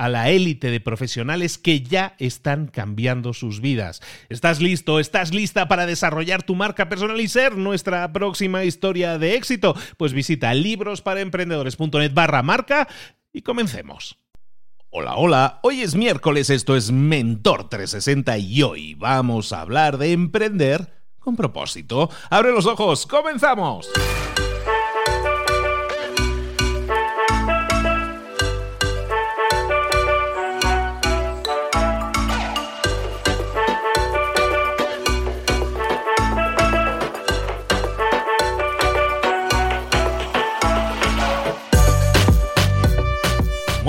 a la élite de profesionales que ya están cambiando sus vidas. ¿Estás listo? ¿Estás lista para desarrollar tu marca personal y ser nuestra próxima historia de éxito? Pues visita librosparaemprendedores.net barra marca y comencemos. Hola, hola, hoy es miércoles, esto es Mentor 360 y hoy vamos a hablar de emprender con propósito. Abre los ojos, comenzamos.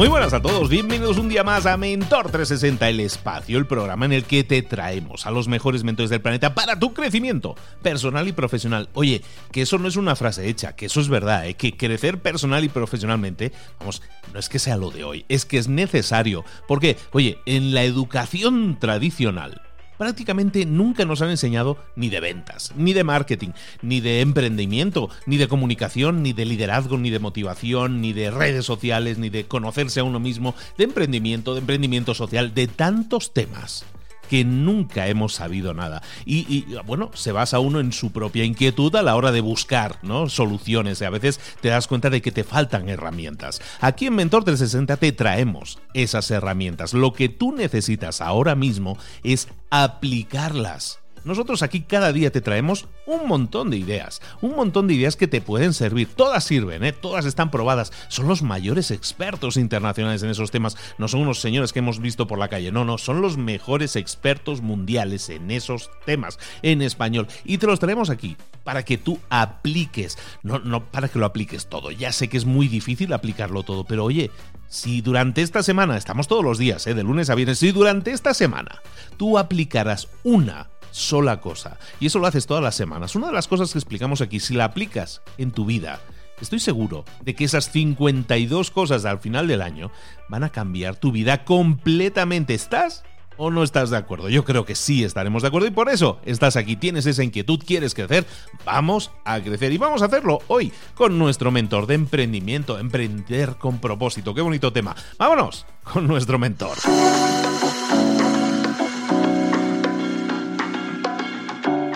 Muy buenas a todos, bienvenidos un día más a Mentor 360, el espacio, el programa en el que te traemos a los mejores mentores del planeta para tu crecimiento personal y profesional. Oye, que eso no es una frase hecha, que eso es verdad, ¿eh? que crecer personal y profesionalmente, vamos, no es que sea lo de hoy, es que es necesario. Porque, oye, en la educación tradicional, prácticamente nunca nos han enseñado ni de ventas, ni de marketing, ni de emprendimiento, ni de comunicación, ni de liderazgo, ni de motivación, ni de redes sociales, ni de conocerse a uno mismo, de emprendimiento, de emprendimiento social, de tantos temas que nunca hemos sabido nada. Y, bueno, se basa uno en su propia inquietud a la hora de buscar ¿no? soluciones y a veces te das cuenta de que te faltan herramientas. Aquí en Mentor 360 te traemos esas herramientas. Lo que tú necesitas ahora mismo es aplicarlas nosotros aquí cada día te traemos un montón de ideas, un montón de ideas que te pueden servir. Todas sirven, ¿eh? todas están probadas. Son los mayores expertos internacionales en esos temas. No son unos señores que hemos visto por la calle, no, no, son los mejores expertos mundiales en esos temas en español. Y te los traemos aquí para que tú apliques, no, no para que lo apliques todo. Ya sé que es muy difícil aplicarlo todo, pero oye, si durante esta semana, estamos todos los días, ¿eh? de lunes a viernes, si durante esta semana tú aplicarás una sola cosa. Y eso lo haces todas las semanas. Una de las cosas que explicamos aquí, si la aplicas en tu vida, estoy seguro de que esas 52 cosas al final del año van a cambiar tu vida completamente. ¿Estás? ¿O no estás de acuerdo? Yo creo que sí estaremos de acuerdo y por eso estás aquí, tienes esa inquietud, quieres crecer, vamos a crecer y vamos a hacerlo hoy con nuestro mentor de emprendimiento, emprender con propósito. Qué bonito tema. Vámonos con nuestro mentor.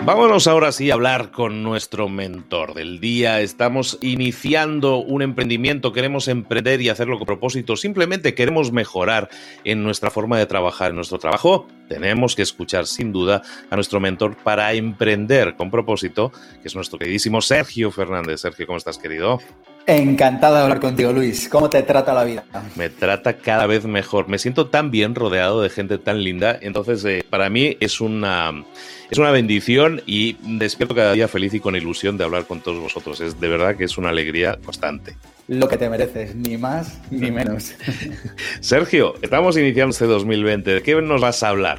Vámonos ahora sí a hablar con nuestro mentor del día. Estamos iniciando un emprendimiento, queremos emprender y hacerlo con propósito. Simplemente queremos mejorar en nuestra forma de trabajar, en nuestro trabajo. Tenemos que escuchar sin duda a nuestro mentor para emprender con propósito, que es nuestro queridísimo Sergio Fernández. Sergio, ¿cómo estás, querido? Encantado de hablar contigo, Luis. ¿Cómo te trata la vida? Me trata cada vez mejor. Me siento tan bien rodeado de gente tan linda. Entonces, eh, para mí es una es una bendición y despierto cada día feliz y con ilusión de hablar con todos vosotros. Es de verdad que es una alegría constante. Lo que te mereces, ni más ni menos. Sergio, estamos iniciando este 2020. ¿De qué nos vas a hablar?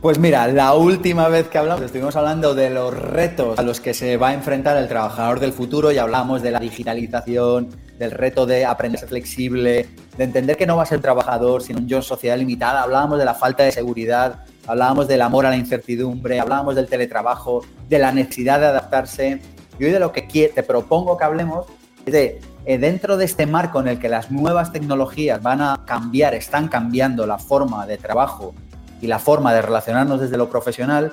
Pues mira, la última vez que hablamos estuvimos hablando de los retos a los que se va a enfrentar el trabajador del futuro y hablamos de la digitalización, del reto de aprender flexible, de entender que no va a ser trabajador, sino un yo en sociedad limitada. Hablábamos de la falta de seguridad, hablábamos del amor a la incertidumbre, hablábamos del teletrabajo, de la necesidad de adaptarse. Y hoy de lo que te propongo que hablemos es de eh, dentro de este marco en el que las nuevas tecnologías van a cambiar, están cambiando la forma de trabajo y la forma de relacionarnos desde lo profesional,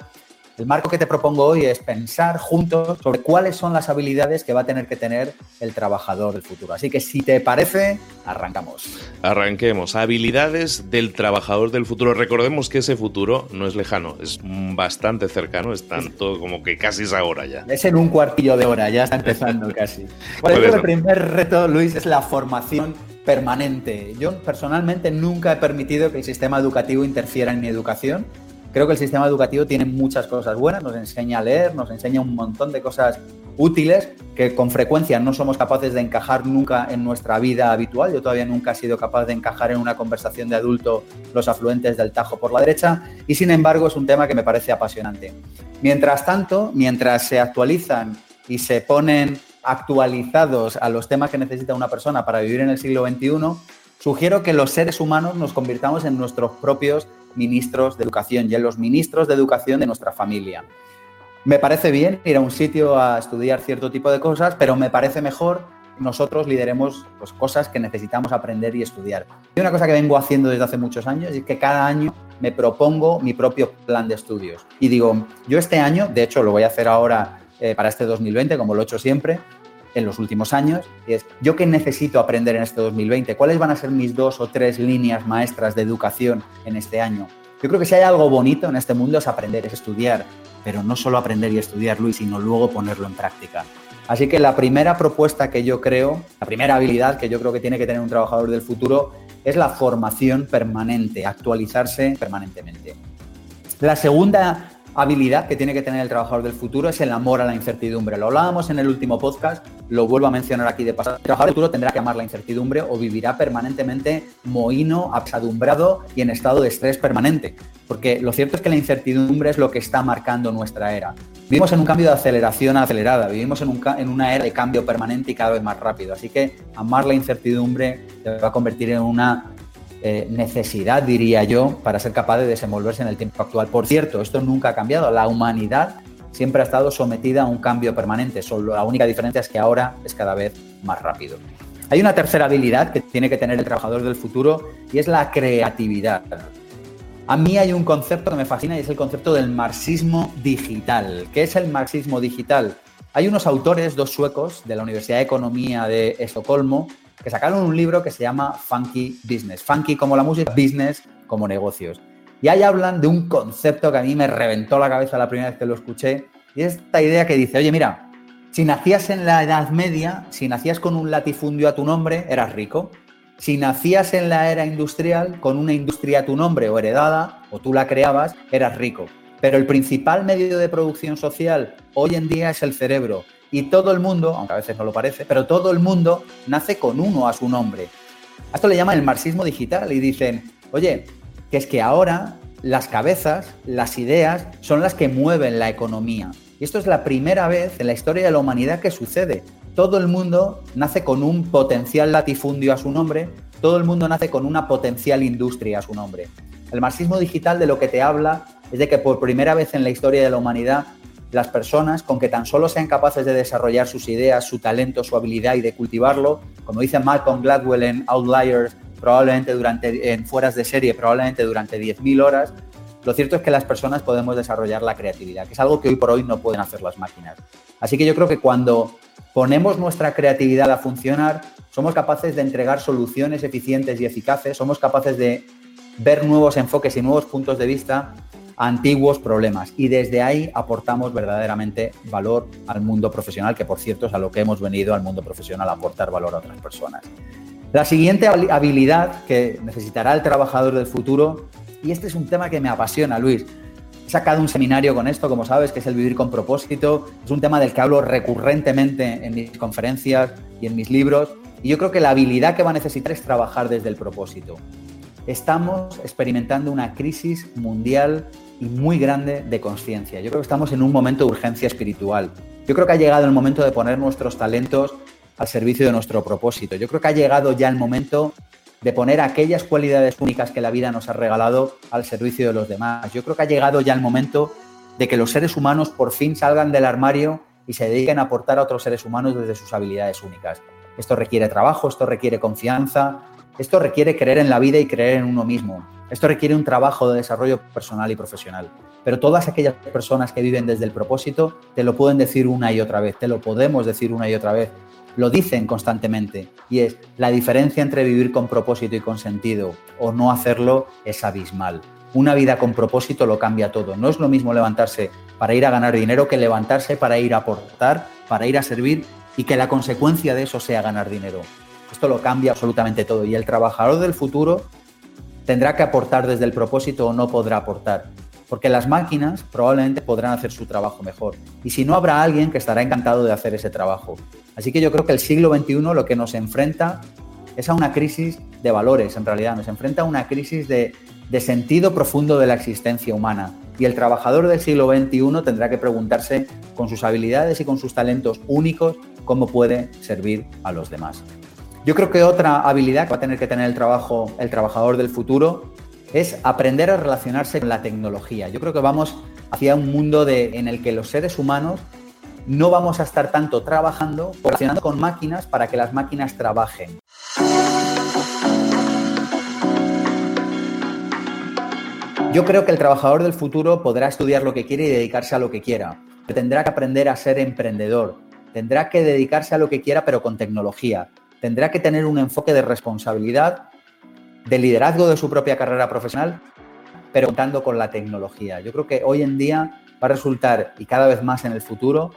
el marco que te propongo hoy es pensar juntos sobre cuáles son las habilidades que va a tener que tener el trabajador del futuro. Así que si te parece, arrancamos. Arranquemos. Habilidades del trabajador del futuro. Recordemos que ese futuro no es lejano, es bastante cercano, es tanto como que casi es ahora ya. Es en un cuartillo de hora, ya está empezando casi. el primer reto, Luis, es la formación permanente. Yo personalmente nunca he permitido que el sistema educativo interfiera en mi educación Creo que el sistema educativo tiene muchas cosas buenas, nos enseña a leer, nos enseña un montón de cosas útiles que con frecuencia no somos capaces de encajar nunca en nuestra vida habitual. Yo todavía nunca he sido capaz de encajar en una conversación de adulto los afluentes del Tajo por la derecha y sin embargo es un tema que me parece apasionante. Mientras tanto, mientras se actualizan y se ponen actualizados a los temas que necesita una persona para vivir en el siglo XXI, sugiero que los seres humanos nos convirtamos en nuestros propios ministros de educación y en los ministros de educación de nuestra familia. Me parece bien ir a un sitio a estudiar cierto tipo de cosas, pero me parece mejor nosotros lideremos pues, cosas que necesitamos aprender y estudiar. Y una cosa que vengo haciendo desde hace muchos años es que cada año me propongo mi propio plan de estudios. Y digo, yo este año, de hecho lo voy a hacer ahora eh, para este 2020, como lo he hecho siempre, en los últimos años, y es, ¿yo qué necesito aprender en este 2020? ¿Cuáles van a ser mis dos o tres líneas maestras de educación en este año? Yo creo que si hay algo bonito en este mundo es aprender, es estudiar, pero no solo aprender y estudiar, Luis, sino luego ponerlo en práctica. Así que la primera propuesta que yo creo, la primera habilidad que yo creo que tiene que tener un trabajador del futuro es la formación permanente, actualizarse permanentemente. La segunda habilidad que tiene que tener el trabajador del futuro es el amor a la incertidumbre. Lo hablábamos en el último podcast, lo vuelvo a mencionar aquí de pasado. El trabajador del futuro tendrá que amar la incertidumbre o vivirá permanentemente mohino, apesadumbrado y en estado de estrés permanente. Porque lo cierto es que la incertidumbre es lo que está marcando nuestra era. Vivimos en un cambio de aceleración acelerada, vivimos en, en una era de cambio permanente y cada vez más rápido. Así que amar la incertidumbre se va a convertir en una eh, necesidad, diría yo, para ser capaz de desenvolverse en el tiempo actual. Por cierto, esto nunca ha cambiado. La humanidad siempre ha estado sometida a un cambio permanente. Solo la única diferencia es que ahora es cada vez más rápido. Hay una tercera habilidad que tiene que tener el trabajador del futuro y es la creatividad. A mí hay un concepto que me fascina y es el concepto del marxismo digital. ¿Qué es el marxismo digital? Hay unos autores, dos suecos, de la Universidad de Economía de Estocolmo, que sacaron un libro que se llama Funky Business. Funky como la música, business como negocios. Y ahí hablan de un concepto que a mí me reventó la cabeza la primera vez que lo escuché, y es esta idea que dice, oye, mira, si nacías en la Edad Media, si nacías con un latifundio a tu nombre, eras rico. Si nacías en la era industrial, con una industria a tu nombre o heredada, o tú la creabas, eras rico. Pero el principal medio de producción social hoy en día es el cerebro. Y todo el mundo, aunque a veces no lo parece, pero todo el mundo nace con uno a su nombre. A esto le llaman el marxismo digital y dicen, oye, que es que ahora las cabezas, las ideas, son las que mueven la economía. Y esto es la primera vez en la historia de la humanidad que sucede. Todo el mundo nace con un potencial latifundio a su nombre, todo el mundo nace con una potencial industria a su nombre. El marxismo digital de lo que te habla es de que por primera vez en la historia de la humanidad las personas con que tan solo sean capaces de desarrollar sus ideas, su talento, su habilidad y de cultivarlo, como dice Malcolm Gladwell en Outliers, probablemente durante, en fueras de serie, probablemente durante 10.000 horas, lo cierto es que las personas podemos desarrollar la creatividad, que es algo que hoy por hoy no pueden hacer las máquinas. Así que yo creo que cuando ponemos nuestra creatividad a funcionar, somos capaces de entregar soluciones eficientes y eficaces, somos capaces de ver nuevos enfoques y nuevos puntos de vista antiguos problemas y desde ahí aportamos verdaderamente valor al mundo profesional, que por cierto es a lo que hemos venido al mundo profesional, a aportar valor a otras personas. La siguiente habilidad que necesitará el trabajador del futuro, y este es un tema que me apasiona, Luis, he sacado un seminario con esto, como sabes, que es el vivir con propósito, es un tema del que hablo recurrentemente en mis conferencias y en mis libros, y yo creo que la habilidad que va a necesitar es trabajar desde el propósito. Estamos experimentando una crisis mundial y muy grande de conciencia. Yo creo que estamos en un momento de urgencia espiritual. Yo creo que ha llegado el momento de poner nuestros talentos al servicio de nuestro propósito. Yo creo que ha llegado ya el momento de poner aquellas cualidades únicas que la vida nos ha regalado al servicio de los demás. Yo creo que ha llegado ya el momento de que los seres humanos por fin salgan del armario y se dediquen a aportar a otros seres humanos desde sus habilidades únicas. Esto requiere trabajo, esto requiere confianza, esto requiere creer en la vida y creer en uno mismo. Esto requiere un trabajo de desarrollo personal y profesional. Pero todas aquellas personas que viven desde el propósito te lo pueden decir una y otra vez, te lo podemos decir una y otra vez. Lo dicen constantemente y es la diferencia entre vivir con propósito y con sentido o no hacerlo es abismal. Una vida con propósito lo cambia todo. No es lo mismo levantarse para ir a ganar dinero que levantarse para ir a aportar, para ir a servir y que la consecuencia de eso sea ganar dinero. Esto lo cambia absolutamente todo y el trabajador del futuro tendrá que aportar desde el propósito o no podrá aportar. Porque las máquinas probablemente podrán hacer su trabajo mejor. Y si no, habrá alguien que estará encantado de hacer ese trabajo. Así que yo creo que el siglo XXI lo que nos enfrenta es a una crisis de valores, en realidad. Nos enfrenta a una crisis de, de sentido profundo de la existencia humana. Y el trabajador del siglo XXI tendrá que preguntarse con sus habilidades y con sus talentos únicos cómo puede servir a los demás. Yo creo que otra habilidad que va a tener que tener el, trabajo, el trabajador del futuro es aprender a relacionarse con la tecnología. Yo creo que vamos hacia un mundo en el que los seres humanos no vamos a estar tanto trabajando, relacionando con máquinas para que las máquinas trabajen. Yo creo que el trabajador del futuro podrá estudiar lo que quiere y dedicarse a lo que quiera. Tendrá que aprender a ser emprendedor. Tendrá que dedicarse a lo que quiera, pero con tecnología tendrá que tener un enfoque de responsabilidad, de liderazgo de su propia carrera profesional, pero contando con la tecnología. Yo creo que hoy en día va a resultar, y cada vez más en el futuro,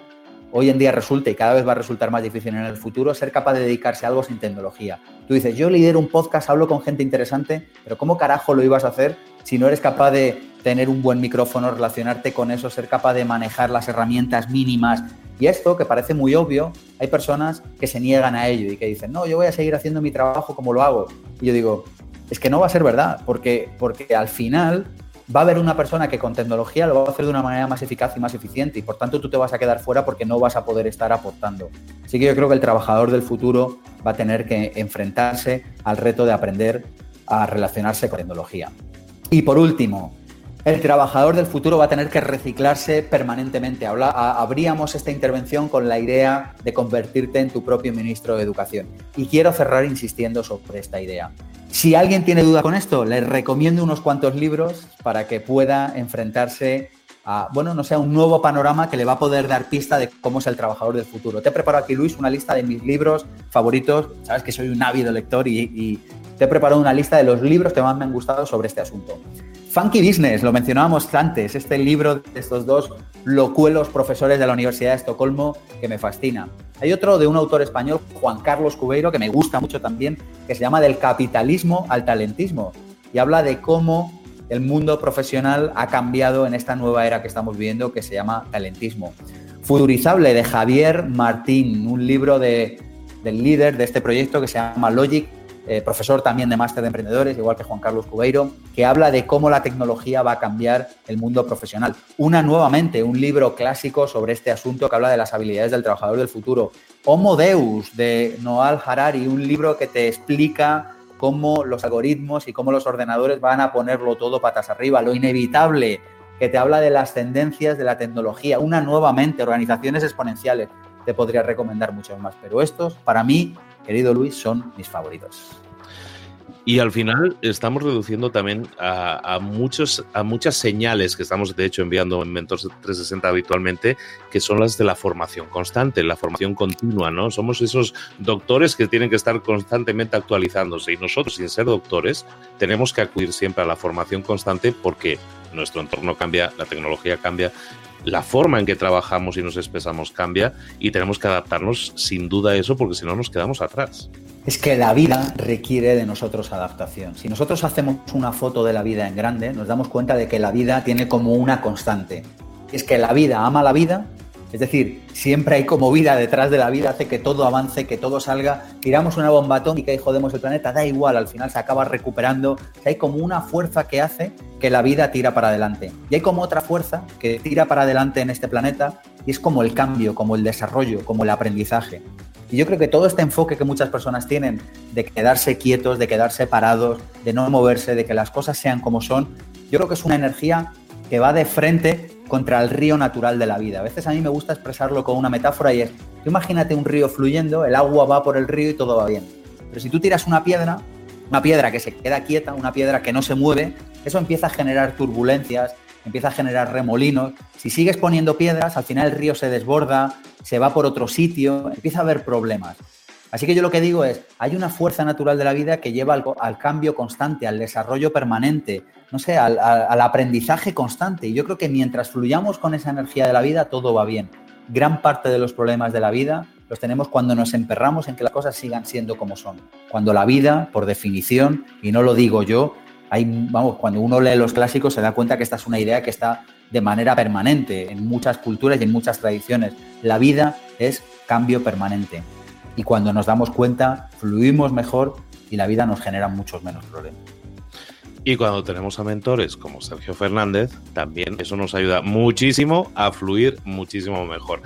hoy en día resulta y cada vez va a resultar más difícil en el futuro ser capaz de dedicarse a algo sin tecnología. Tú dices, yo lidero un podcast, hablo con gente interesante, pero ¿cómo carajo lo ibas a hacer si no eres capaz de tener un buen micrófono, relacionarte con eso, ser capaz de manejar las herramientas mínimas y esto, que parece muy obvio, hay personas que se niegan a ello y que dicen, no, yo voy a seguir haciendo mi trabajo como lo hago. Y yo digo, es que no va a ser verdad, porque, porque al final va a haber una persona que con tecnología lo va a hacer de una manera más eficaz y más eficiente y por tanto tú te vas a quedar fuera porque no vas a poder estar aportando. Así que yo creo que el trabajador del futuro va a tener que enfrentarse al reto de aprender a relacionarse con tecnología. Y por último, el trabajador del futuro va a tener que reciclarse permanentemente. Habla, abríamos esta intervención con la idea de convertirte en tu propio ministro de Educación. Y quiero cerrar insistiendo sobre esta idea. Si alguien tiene duda con esto, les recomiendo unos cuantos libros para que pueda enfrentarse a, bueno, no sé, un nuevo panorama que le va a poder dar pista de cómo es el trabajador del futuro. Te he preparado aquí, Luis, una lista de mis libros favoritos. Sabes que soy un ávido lector y, y te he preparado una lista de los libros que más me han gustado sobre este asunto. Funky Business, lo mencionábamos antes, este libro de estos dos locuelos profesores de la Universidad de Estocolmo que me fascina. Hay otro de un autor español, Juan Carlos Cubeiro, que me gusta mucho también, que se llama Del capitalismo al talentismo y habla de cómo el mundo profesional ha cambiado en esta nueva era que estamos viviendo que se llama talentismo. Futurizable de Javier Martín, un libro de, del líder de este proyecto que se llama Logic eh, profesor también de máster de emprendedores, igual que Juan Carlos Cubeiro, que habla de cómo la tecnología va a cambiar el mundo profesional. Una nuevamente, un libro clásico sobre este asunto que habla de las habilidades del trabajador del futuro. Homo Deus de Noal Harari, un libro que te explica cómo los algoritmos y cómo los ordenadores van a ponerlo todo patas arriba, lo inevitable, que te habla de las tendencias de la tecnología, una nuevamente, organizaciones exponenciales. Te podría recomendar muchos más, pero estos, para mí, querido Luis, son mis favoritos. Y al final estamos reduciendo también a, muchos, a muchas señales que estamos de hecho enviando en Mentors 360 habitualmente, que son las de la formación constante, la formación continua, ¿no? Somos esos doctores que tienen que estar constantemente actualizándose y nosotros, sin ser doctores, tenemos que acudir siempre a la formación constante porque nuestro entorno cambia, la tecnología cambia, la forma en que trabajamos y nos expresamos cambia y tenemos que adaptarnos sin duda a eso porque si no nos quedamos atrás. Es que la vida requiere de nosotros adaptación. Si nosotros hacemos una foto de la vida en grande, nos damos cuenta de que la vida tiene como una constante. Es que la vida ama la vida Es decir, siempre hay como vida detrás de la vida, hace que todo avance, que todo salga. Tiramos una bomba atómica y jodemos el planeta, da igual, al final se acaba recuperando. hay como una fuerza que hace que la vida tira para adelante. Y hay como otra fuerza que tira para adelante en este planeta y es como el cambio, como el desarrollo, como el aprendizaje. Y yo creo que todo este enfoque que muchas personas tienen de quedarse quietos, de quedarse parados, de no moverse, de que las cosas sean como son, yo creo que es una energía que va de frente contra el río natural de la vida. A veces a mí me gusta expresarlo con una metáfora y es, imagínate un río fluyendo, el agua va por el río y todo va bien. Pero si tú tiras una piedra, una piedra que se queda quieta, una piedra que no se mueve, eso empieza a generar turbulencias, empieza a generar remolinos. Si sigues poniendo piedras, al final el río se desborda, se va por otro sitio, empieza a haber problemas. Así que yo lo que digo es, hay una fuerza natural de la vida que lleva al, cambio constante, al desarrollo permanente, no sé, al, al, aprendizaje constante. Y yo creo que mientras fluyamos con esa energía de la vida, todo va bien. Gran parte de los problemas de la vida los tenemos cuando nos emperramos en que las cosas sigan siendo como son. Cuando la vida, por definición, y no lo digo yo, vamos, cuando uno lee los clásicos se da cuenta que esta es una idea que está de manera permanente en muchas culturas y en muchas tradiciones. La vida es cambio permanente. Y cuando nos damos cuenta, fluimos mejor y la vida nos genera muchos menos problemas. Y cuando tenemos a mentores como Sergio Fernández, también eso nos ayuda muchísimo a fluir muchísimo mejor.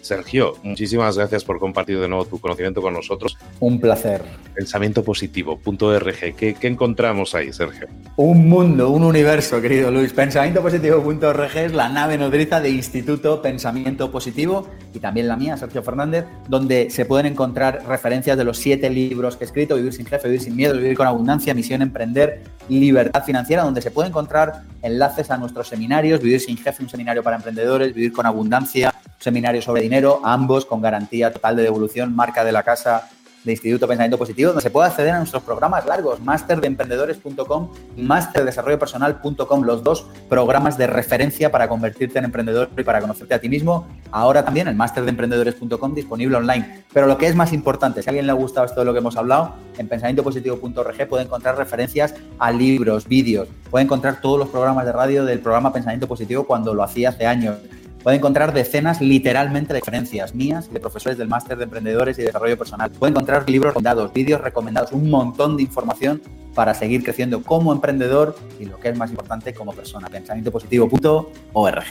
Sergio, muchísimas gracias por compartir de nuevo tu conocimiento con nosotros. Un placer. Pensamiento positivo, punto RG. ¿Qué, encontramos ahí, Sergio? Un mundo, un universo, querido Luis. Pensamiento positivo.org es la nave nodriza de Instituto Pensamiento Positivo y también la mía, Sergio Fernández, donde se pueden encontrar referencias de los siete libros que he escrito, Vivir sin jefe, Vivir sin miedo, Vivir con abundancia, Misión Emprender, Libertad Financiera, donde se pueden encontrar enlaces a nuestros seminarios, Vivir sin jefe, un seminario para emprendedores, Vivir con abundancia, seminario sobre dinero, ambos con garantía total de devolución, marca de la casa de Instituto Pensamiento Positivo, donde se puede acceder a nuestros programas largos, masterdeemprendedores.com y masterdesarrollopersonal.com, los dos programas de referencia para convertirte en emprendedor y para conocerte a ti mismo. Ahora también el masterdeemprendedores.com disponible online. Pero lo que es más importante, si a alguien le ha gustado esto de lo que hemos hablado, en pensamientopositivo.org puede encontrar referencias a libros, vídeos, puede encontrar todos los programas de radio del programa Pensamiento Positivo cuando lo hacía hace años Puede encontrar decenas literalmente de referencias mías y de profesores del máster de emprendedores y desarrollo personal. Puede encontrar libros recomendados, vídeos recomendados, un montón de información para seguir creciendo como emprendedor y lo que es más importante como persona. Pensamientopositivo.org.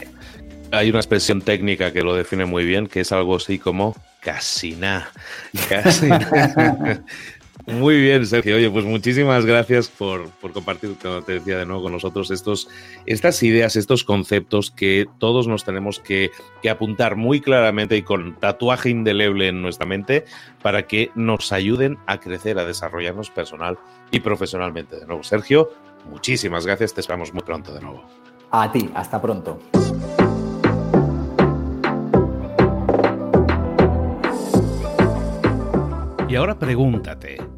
Hay una expresión técnica que lo define muy bien, que es algo así como casi nada. Casi. Muy bien, Sergio. Oye, pues muchísimas gracias por, compartir, como te decía de nuevo, con nosotros estos, estas ideas, estos conceptos que todos nos tenemos que, que, apuntar muy claramente y con tatuaje indeleble en nuestra mente para que nos ayuden a crecer, a desarrollarnos personal y profesionalmente. De nuevo, Sergio, muchísimas gracias. Te esperamos muy pronto de nuevo. A ti, hasta pronto. Y ahora pregúntate.